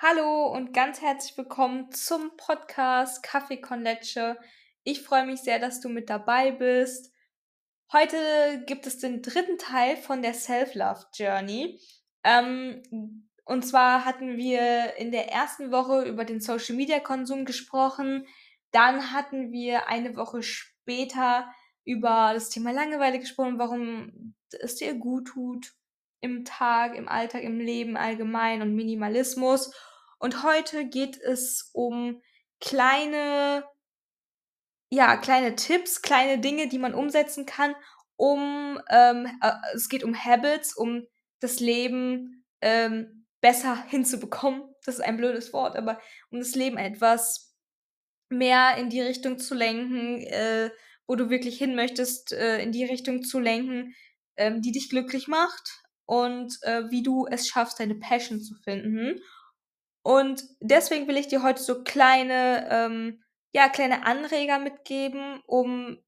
Hallo und ganz herzlich willkommen zum Podcast Kaffee con Leche. Ich freue mich sehr, dass du mit dabei bist. Heute gibt es den dritten Teil von der Self-Love Journey. Ähm, und zwar hatten wir in der ersten Woche über den Social Media Konsum gesprochen. Dann hatten wir eine Woche später über das Thema Langeweile gesprochen, warum es dir gut tut im Tag, im Alltag, im Leben allgemein und Minimalismus. Und heute geht es um kleine, ja, kleine Tipps, kleine Dinge, die man umsetzen kann, um, ähm, äh, es geht um Habits, um das Leben ähm, besser hinzubekommen. Das ist ein blödes Wort, aber um das Leben etwas mehr in die Richtung zu lenken, äh, wo du wirklich hin möchtest, äh, in die Richtung zu lenken, ähm, die dich glücklich macht und äh, wie du es schaffst, deine Passion zu finden. Und deswegen will ich dir heute so kleine, ähm, ja, kleine Anreger mitgeben, um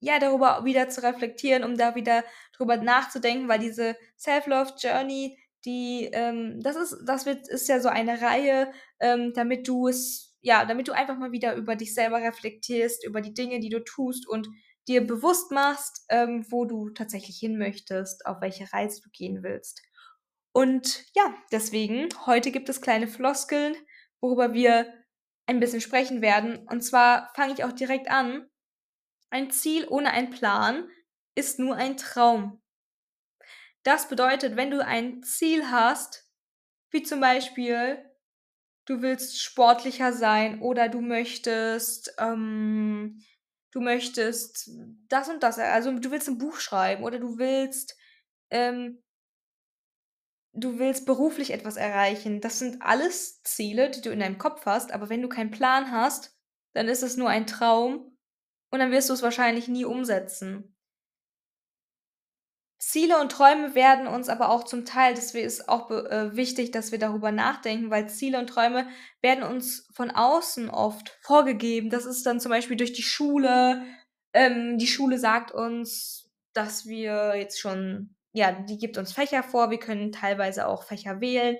ja darüber wieder zu reflektieren, um da wieder drüber nachzudenken, weil diese Self-Love-Journey, die, ähm, das ist, das wird, ist ja so eine Reihe, ähm, damit du es, ja, damit du einfach mal wieder über dich selber reflektierst, über die Dinge, die du tust und dir bewusst machst, ähm, wo du tatsächlich hin möchtest, auf welche Reise du gehen willst. Und ja, deswegen, heute gibt es kleine Floskeln, worüber wir ein bisschen sprechen werden. Und zwar fange ich auch direkt an. Ein Ziel ohne einen Plan ist nur ein Traum. Das bedeutet, wenn du ein Ziel hast, wie zum Beispiel, du willst sportlicher sein oder du möchtest, ähm, du möchtest das und das, also du willst ein Buch schreiben oder du willst ähm, du willst beruflich etwas erreichen. Das sind alles Ziele, die du in deinem Kopf hast, aber wenn du keinen Plan hast, dann ist es nur ein Traum und dann wirst du es wahrscheinlich nie umsetzen. Ziele und Träume werden uns aber auch zum Teil, deswegen ist auch äh, wichtig, dass wir darüber nachdenken, weil Ziele und Träume werden uns von außen oft vorgegeben. Das ist dann zum Beispiel durch die Schule. Ähm, die Schule sagt uns, dass wir jetzt schon ja, die gibt uns Fächer vor, wir können teilweise auch Fächer wählen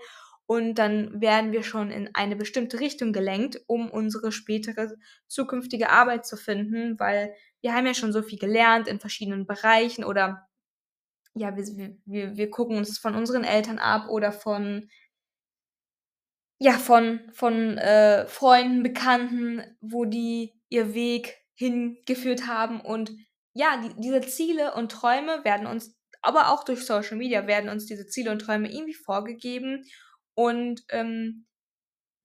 und dann werden wir schon in eine bestimmte Richtung gelenkt, um unsere spätere zukünftige Arbeit zu finden, weil wir haben ja schon so viel gelernt in verschiedenen Bereichen oder ja, wir, wir, wir gucken uns von unseren Eltern ab oder von ja, von, von äh, Freunden, Bekannten, wo die ihr Weg hingeführt haben. Und ja, die, diese Ziele und Träume werden uns aber auch durch Social Media werden uns diese Ziele und Träume irgendwie vorgegeben und ähm,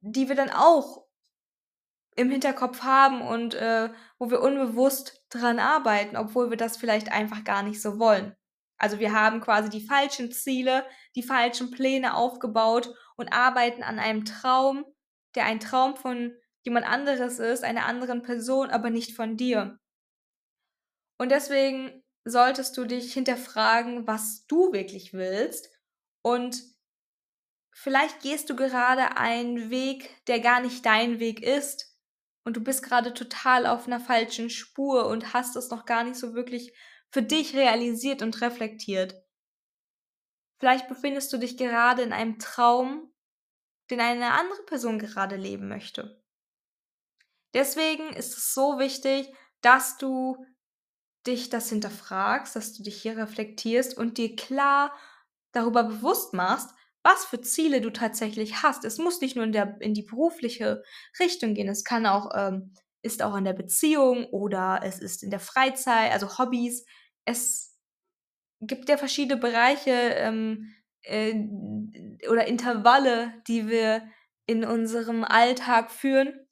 die wir dann auch im Hinterkopf haben und äh, wo wir unbewusst dran arbeiten, obwohl wir das vielleicht einfach gar nicht so wollen. Also wir haben quasi die falschen Ziele, die falschen Pläne aufgebaut und arbeiten an einem Traum, der ein Traum von jemand anderes ist, einer anderen Person, aber nicht von dir. Und deswegen solltest du dich hinterfragen, was du wirklich willst. Und vielleicht gehst du gerade einen Weg, der gar nicht dein Weg ist. Und du bist gerade total auf einer falschen Spur und hast es noch gar nicht so wirklich für dich realisiert und reflektiert. Vielleicht befindest du dich gerade in einem Traum, den eine andere Person gerade leben möchte. Deswegen ist es so wichtig, dass du dich das hinterfragst, dass du dich hier reflektierst und dir klar darüber bewusst machst, was für Ziele du tatsächlich hast. Es muss nicht nur in, der, in die berufliche Richtung gehen, es kann auch, ähm, ist auch in der Beziehung oder es ist in der Freizeit, also Hobbys. Es gibt ja verschiedene Bereiche ähm, äh, oder Intervalle, die wir in unserem Alltag führen.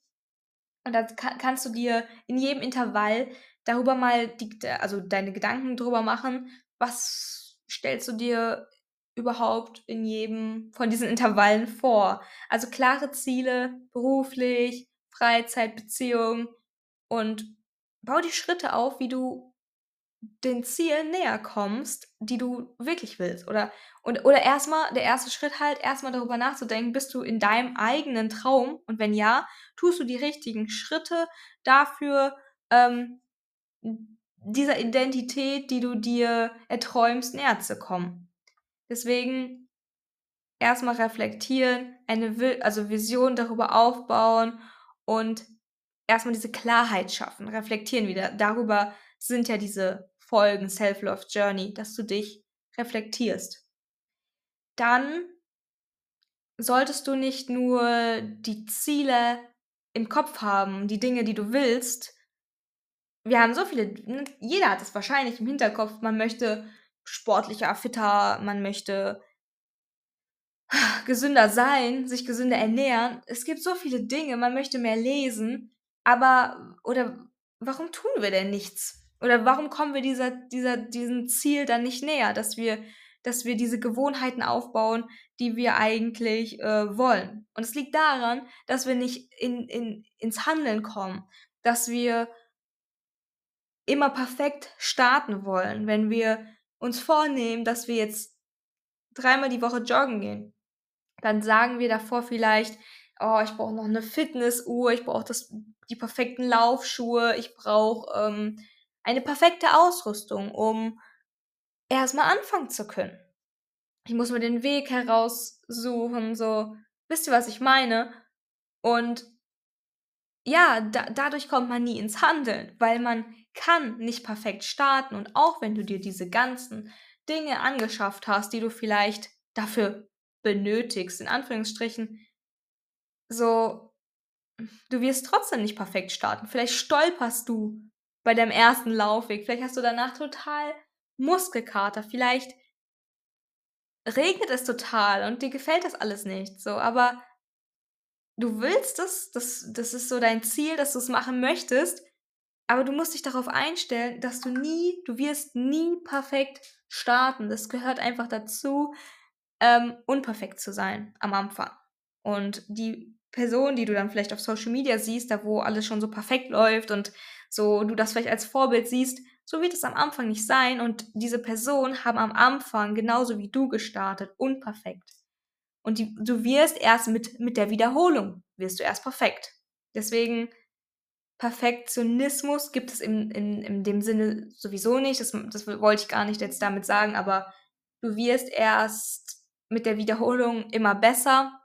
Und da kann, kannst du dir in jedem Intervall darüber mal die, also deine Gedanken drüber machen, was stellst du dir überhaupt in jedem von diesen Intervallen vor? Also klare Ziele, beruflich, Freizeit, Beziehung und bau die Schritte auf, wie du den Zielen näher kommst, die du wirklich willst. Oder, und, oder erstmal, der erste Schritt halt, erstmal darüber nachzudenken, bist du in deinem eigenen Traum? Und wenn ja, tust du die richtigen Schritte dafür, ähm, dieser Identität, die du dir erträumst, näher zu kommen. Deswegen erstmal reflektieren, eine also Vision darüber aufbauen und erstmal diese Klarheit schaffen, reflektieren wieder. Darüber sind ja diese Folgen Self-Love Journey, dass du dich reflektierst. Dann solltest du nicht nur die Ziele im Kopf haben, die Dinge, die du willst. Wir haben so viele, ne, jeder hat es wahrscheinlich im Hinterkopf, man möchte sportlicher, fitter, man möchte gesünder sein, sich gesünder ernähren. Es gibt so viele Dinge, man möchte mehr lesen, aber oder warum tun wir denn nichts? Oder warum kommen wir dieser, dieser, diesem Ziel dann nicht näher, dass wir, dass wir diese Gewohnheiten aufbauen, die wir eigentlich äh, wollen? Und es liegt daran, dass wir nicht in, in, ins Handeln kommen, dass wir immer perfekt starten wollen, wenn wir uns vornehmen, dass wir jetzt dreimal die Woche joggen gehen dann sagen wir davor vielleicht, oh, ich brauche noch eine Fitnessuhr, ich brauche die perfekten Laufschuhe, ich brauche ähm, eine perfekte Ausrüstung, um erstmal anfangen zu können. Ich muss mir den Weg heraussuchen, so, wisst ihr, was ich meine? Und ja, da, dadurch kommt man nie ins Handeln, weil man kann nicht perfekt starten und auch wenn du dir diese ganzen Dinge angeschafft hast, die du vielleicht dafür benötigst, in Anführungsstrichen, so, du wirst trotzdem nicht perfekt starten. Vielleicht stolperst du bei deinem ersten Laufweg, vielleicht hast du danach total Muskelkater, vielleicht regnet es total und dir gefällt das alles nicht, so, aber du willst es, das, das ist so dein Ziel, dass du es machen möchtest, aber du musst dich darauf einstellen, dass du nie, du wirst nie perfekt starten. Das gehört einfach dazu ähm, unperfekt zu sein am Anfang. Und die Person, die du dann vielleicht auf Social Media siehst, da wo alles schon so perfekt läuft und so du das vielleicht als Vorbild siehst, so wird es am Anfang nicht sein. Und diese Personen haben am Anfang genauso wie du gestartet, unperfekt. Und die, du wirst erst mit, mit der Wiederholung, wirst du erst perfekt. Deswegen, Perfektionismus gibt es in, in, in dem Sinne sowieso nicht. Das, das wollte ich gar nicht jetzt damit sagen, aber du wirst erst mit der Wiederholung immer besser.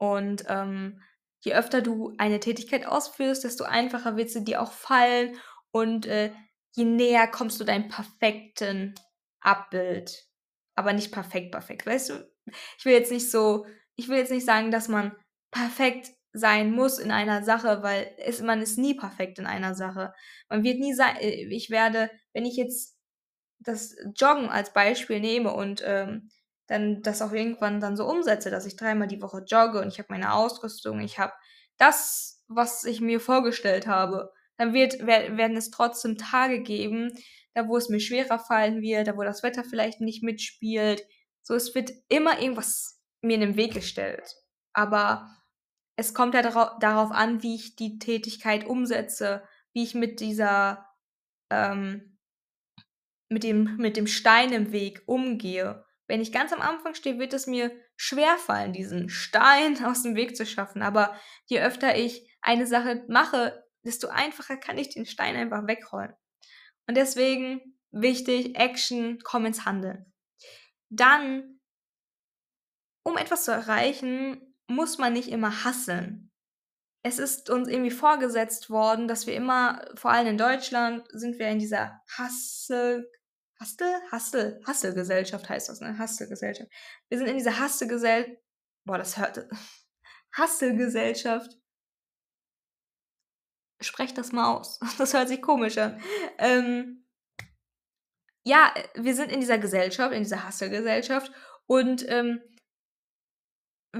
Und ähm, je öfter du eine Tätigkeit ausführst, desto einfacher wird sie dir auch fallen und äh, je näher kommst du deinem perfekten Abbild. Aber nicht perfekt, perfekt. Weißt du, ich will jetzt nicht so, ich will jetzt nicht sagen, dass man perfekt sein muss in einer Sache, weil es, man ist nie perfekt in einer Sache. Man wird nie sein, äh, ich werde, wenn ich jetzt das Joggen als Beispiel nehme und ähm, dann das auch irgendwann dann so umsetze, dass ich dreimal die Woche jogge und ich habe meine Ausrüstung, ich habe das, was ich mir vorgestellt habe, dann wird, werden es trotzdem Tage geben, da wo es mir schwerer fallen wird, da wo das Wetter vielleicht nicht mitspielt. So, es wird immer irgendwas mir in den Weg gestellt. Aber es kommt ja darauf, an, wie ich die Tätigkeit umsetze, wie ich mit dieser, ähm, mit dem, mit dem Stein im Weg umgehe. Wenn ich ganz am Anfang stehe, wird es mir schwer fallen, diesen Stein aus dem Weg zu schaffen. Aber je öfter ich eine Sache mache, desto einfacher kann ich den Stein einfach wegrollen. Und deswegen wichtig, Action, komm ins Handeln. Dann, um etwas zu erreichen, muss man nicht immer hasseln. Es ist uns irgendwie vorgesetzt worden, dass wir immer, vor allem in Deutschland, sind wir in dieser Hassel, Hastel? Hastel. Hastelgesellschaft heißt das, ne? Hastelgesellschaft. Wir sind in dieser Hastelgesellschaft. Boah, das hört. Hastelgesellschaft. Sprecht das mal aus. Das hört sich komisch an. Ähm, ja, wir sind in dieser Gesellschaft, in dieser Hastelgesellschaft und ähm,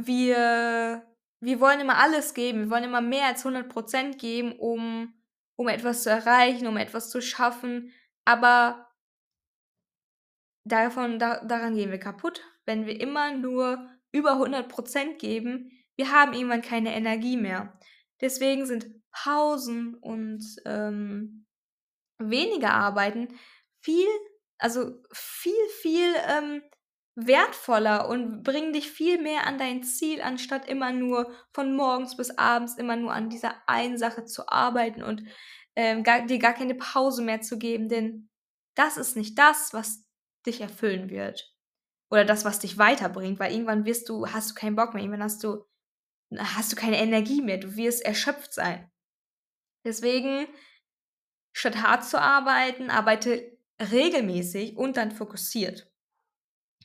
wir, wir wollen immer alles geben. Wir wollen immer mehr als 100% geben, um, um etwas zu erreichen, um etwas zu schaffen. Aber davon, da, daran gehen wir kaputt, wenn wir immer nur über 100% geben. Wir haben irgendwann keine Energie mehr. Deswegen sind Pausen und ähm, weniger Arbeiten viel, also viel, viel ähm, wertvoller und bringen dich viel mehr an dein Ziel, anstatt immer nur von morgens bis abends immer nur an dieser einen Sache zu arbeiten und ähm, gar, dir gar keine Pause mehr zu geben. Denn das ist nicht das, was dich erfüllen wird. oder das, was dich weiterbringt, weil irgendwann wirst du, hast du keinen Bock mehr, irgendwann hast du, hast du keine Energie mehr, du wirst erschöpft sein. Deswegen, statt hart zu arbeiten, arbeite regelmäßig und dann fokussiert.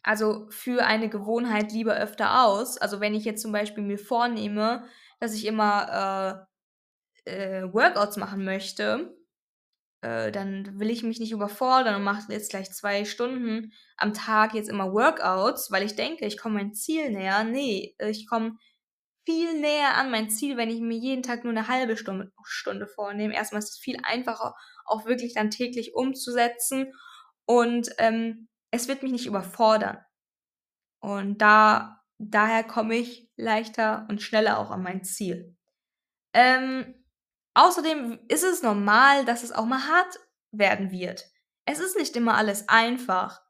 Also für eine Gewohnheit lieber öfter aus. Also wenn ich jetzt zum Beispiel mir vornehme, dass ich immer äh, äh, Workouts machen möchte, äh, dann will ich mich nicht überfordern und mache jetzt gleich zwei Stunden am Tag jetzt immer Workouts, weil ich denke, ich komme mein Ziel näher. Nee, ich komme viel näher an mein Ziel, wenn ich mir jeden Tag nur eine halbe Stunde, Stunde vornehme. Erstmal ist es viel einfacher, auch wirklich dann täglich umzusetzen und ähm, es wird mich nicht überfordern. Und da, daher komme ich leichter und schneller auch an mein Ziel. Ähm, außerdem ist es normal, dass es auch mal hart werden wird. Es ist nicht immer alles einfach.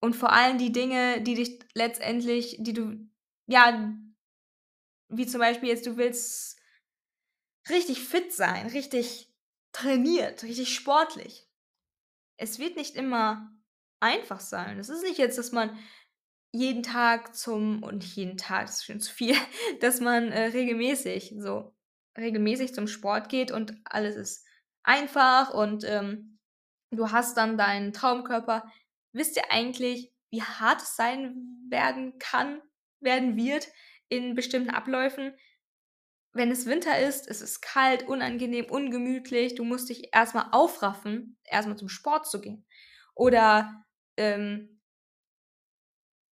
Und vor allem die Dinge, die dich letztendlich, die du, ja, wie zum Beispiel jetzt, du willst richtig fit sein, richtig trainiert, richtig sportlich es wird nicht immer einfach sein. Es ist nicht jetzt, dass man jeden Tag zum und jeden Tag, ist schon zu viel, dass man, äh, regelmäßig so regelmäßig zum Sport geht und alles ist einfach und, ähm, du hast dann deinen Traumkörper. Wisst ihr eigentlich, wie hart es sein werden kann werden wird in bestimmten Abläufen? Wenn es Winter ist, es ist kalt, unangenehm, ungemütlich, du musst dich erstmal aufraffen, erstmal zum Sport zu gehen. Oder ähm,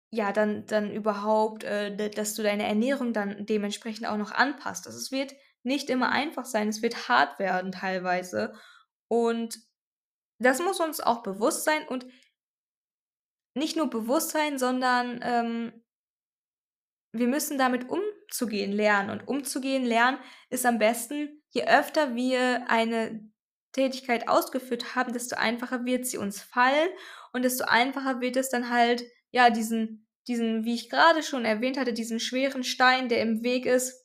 ja, dann, dann überhaupt, äh, dass du deine Ernährung dann dementsprechend auch noch anpasst. Also es wird nicht immer einfach sein, es wird hart werden teilweise. Und das muss uns auch bewusst sein und nicht nur bewusst sein, sondern ähm, wir müssen damit umzugehen lernen. Und umzugehen lernen ist am besten, je öfter wir eine Tätigkeit ausgeführt haben, desto einfacher wird sie uns fallen und desto einfacher wird es dann halt, ja, diesen, diesen, wie ich gerade schon erwähnt hatte, diesen schweren Stein, der im Weg ist,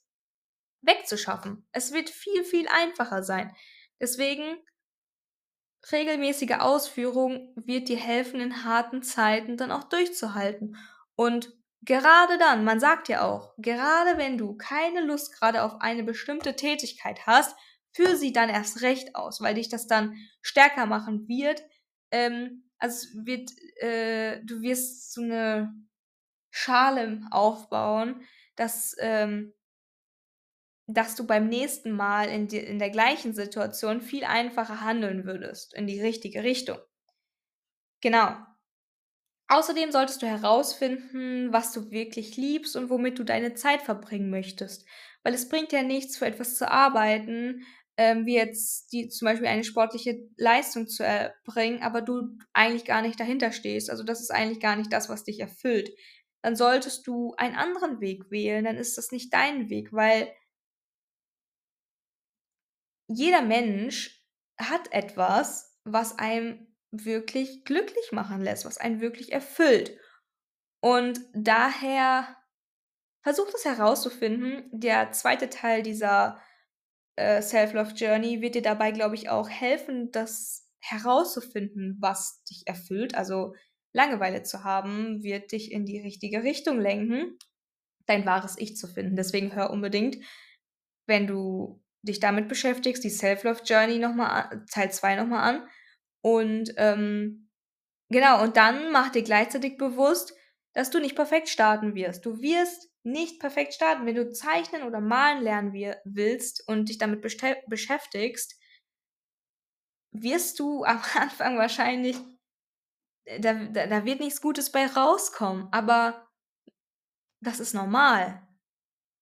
wegzuschaffen. Es wird viel, viel einfacher sein. Deswegen, regelmäßige Ausführung wird dir helfen, in harten Zeiten dann auch durchzuhalten. Und Gerade dann, man sagt ja auch, gerade wenn du keine Lust gerade auf eine bestimmte Tätigkeit hast, führ sie dann erst recht aus, weil dich das dann stärker machen wird. Ähm, also wird, äh, du wirst so eine Schale aufbauen, dass, ähm, dass du beim nächsten Mal in, die, in der gleichen Situation viel einfacher handeln würdest, in die richtige Richtung. Genau. Außerdem solltest du herausfinden, was du wirklich liebst und womit du deine Zeit verbringen möchtest. Weil es bringt ja nichts, für etwas zu arbeiten, ähm, wie jetzt die, zum Beispiel eine sportliche Leistung zu erbringen, aber du eigentlich gar nicht dahinter stehst. Also das ist eigentlich gar nicht das, was dich erfüllt. Dann solltest du einen anderen Weg wählen, dann ist das nicht dein Weg, weil jeder Mensch hat etwas, was einem wirklich glücklich machen lässt, was einen wirklich erfüllt. Und daher versucht es herauszufinden. Der zweite Teil dieser äh, Self-Love-Journey wird dir dabei, glaube ich, auch helfen, das herauszufinden, was dich erfüllt. Also Langeweile zu haben, wird dich in die richtige Richtung lenken, dein wahres Ich zu finden. Deswegen hör unbedingt, wenn du dich damit beschäftigst, die Self-Love-Journey nochmal, Teil 2 nochmal an und ähm, genau, und dann mach dir gleichzeitig bewusst, dass du nicht perfekt starten wirst. Du wirst nicht perfekt starten. Wenn du zeichnen oder malen lernen willst und dich damit beschäftigst, wirst du am Anfang wahrscheinlich, da, da, da wird nichts Gutes bei rauskommen. Aber das ist normal.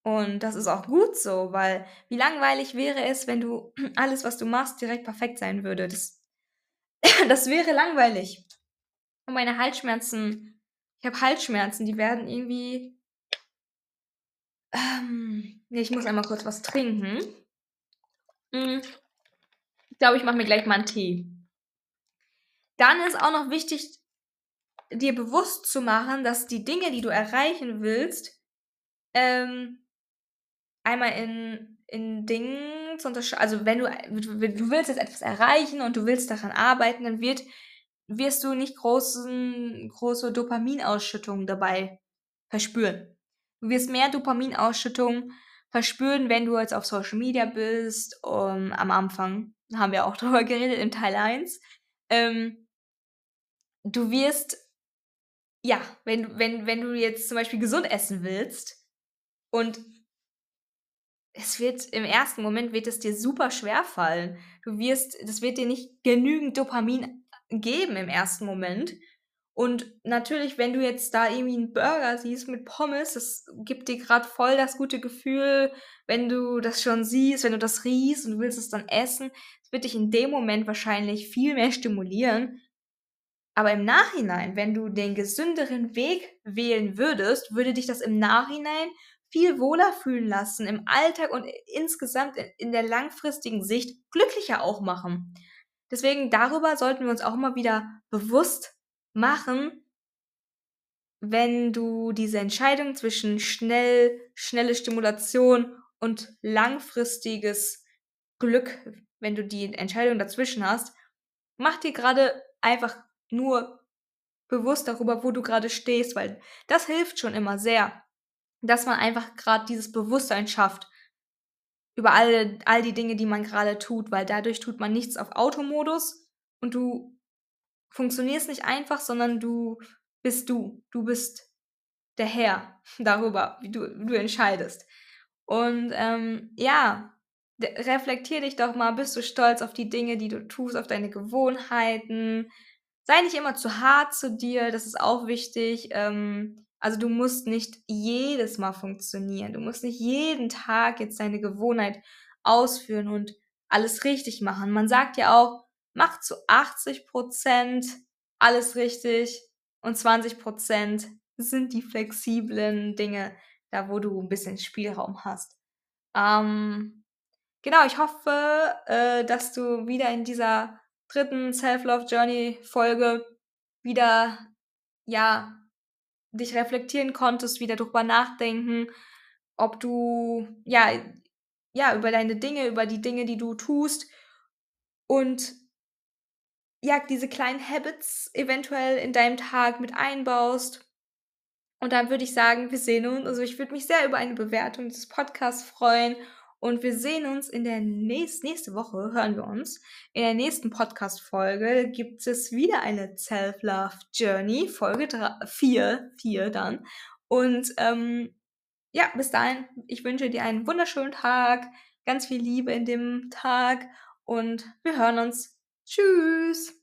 Und das ist auch gut so, weil wie langweilig wäre es, wenn du alles, was du machst, direkt perfekt sein würde. Das das wäre langweilig. Und meine Halsschmerzen, ich habe Halsschmerzen, die werden irgendwie. Ähm, ich muss einmal kurz was trinken. Hm. Ich glaube, ich mache mir gleich mal einen Tee. Dann ist auch noch wichtig, dir bewusst zu machen, dass die Dinge, die du erreichen willst, ähm, einmal in in Dingen zu unterscheiden. Also wenn du, du willst jetzt etwas erreichen und du willst daran arbeiten, dann wird wirst du nicht großen, große Dopaminausschüttung dabei verspüren. Du wirst mehr Dopaminausschüttung verspüren, wenn du jetzt auf Social Media bist. Um, am Anfang haben wir auch darüber geredet in Teil 1. Ähm, du wirst, ja, wenn, wenn, wenn du jetzt zum Beispiel gesund essen willst und es wird im ersten Moment wird es dir super schwer fallen. Du wirst, das wird dir nicht genügend Dopamin geben im ersten Moment. Und natürlich, wenn du jetzt da irgendwie einen Burger siehst mit Pommes, das gibt dir gerade voll das gute Gefühl, wenn du das schon siehst, wenn du das riechst und du willst es dann essen. Es wird dich in dem Moment wahrscheinlich viel mehr stimulieren. Aber im Nachhinein, wenn du den gesünderen Weg wählen würdest, würde dich das im Nachhinein viel wohler fühlen lassen, im Alltag und insgesamt in der langfristigen Sicht glücklicher auch machen. Deswegen darüber sollten wir uns auch immer wieder bewusst machen, wenn du diese Entscheidung zwischen schnell, schnelle Stimulation und langfristiges Glück, wenn du die Entscheidung dazwischen hast, mach dir gerade einfach nur bewusst darüber, wo du gerade stehst, weil das hilft schon immer sehr, dass man einfach gerade dieses Bewusstsein schafft über all, all die Dinge, die man gerade tut, weil dadurch tut man nichts auf Automodus und du funktionierst nicht einfach, sondern du bist du. Du bist der Herr darüber, wie du, du entscheidest. Und ähm, ja, reflektier dich doch mal, bist du stolz auf die Dinge, die du tust, auf deine Gewohnheiten. Sei nicht immer zu hart zu dir, das ist auch wichtig. Ähm, also du musst nicht jedes Mal funktionieren. Du musst nicht jeden Tag jetzt deine Gewohnheit ausführen und alles richtig machen. Man sagt ja auch, mach zu 80 Prozent alles richtig und 20 Prozent sind die flexiblen Dinge, da wo du ein bisschen Spielraum hast. Ähm, genau, ich hoffe, äh, dass du wieder in dieser dritten Self-Love Journey Folge wieder, ja, dich reflektieren konntest, wieder drüber nachdenken, ob du, ja, ja, über deine Dinge, über die Dinge, die du tust und ja, diese kleinen Habits eventuell in deinem Tag mit einbaust. Und dann würde ich sagen, wir sehen uns. Also ich würde mich sehr über eine Bewertung des Podcasts freuen. Und wir sehen uns in der nächsten, nächste Woche, hören wir uns. In der nächsten Podcast-Folge gibt es wieder eine Self-Love Journey, Folge 4, 4 dann. Und ähm, ja, bis dahin, ich wünsche dir einen wunderschönen Tag, ganz viel Liebe in dem Tag und wir hören uns. Tschüss!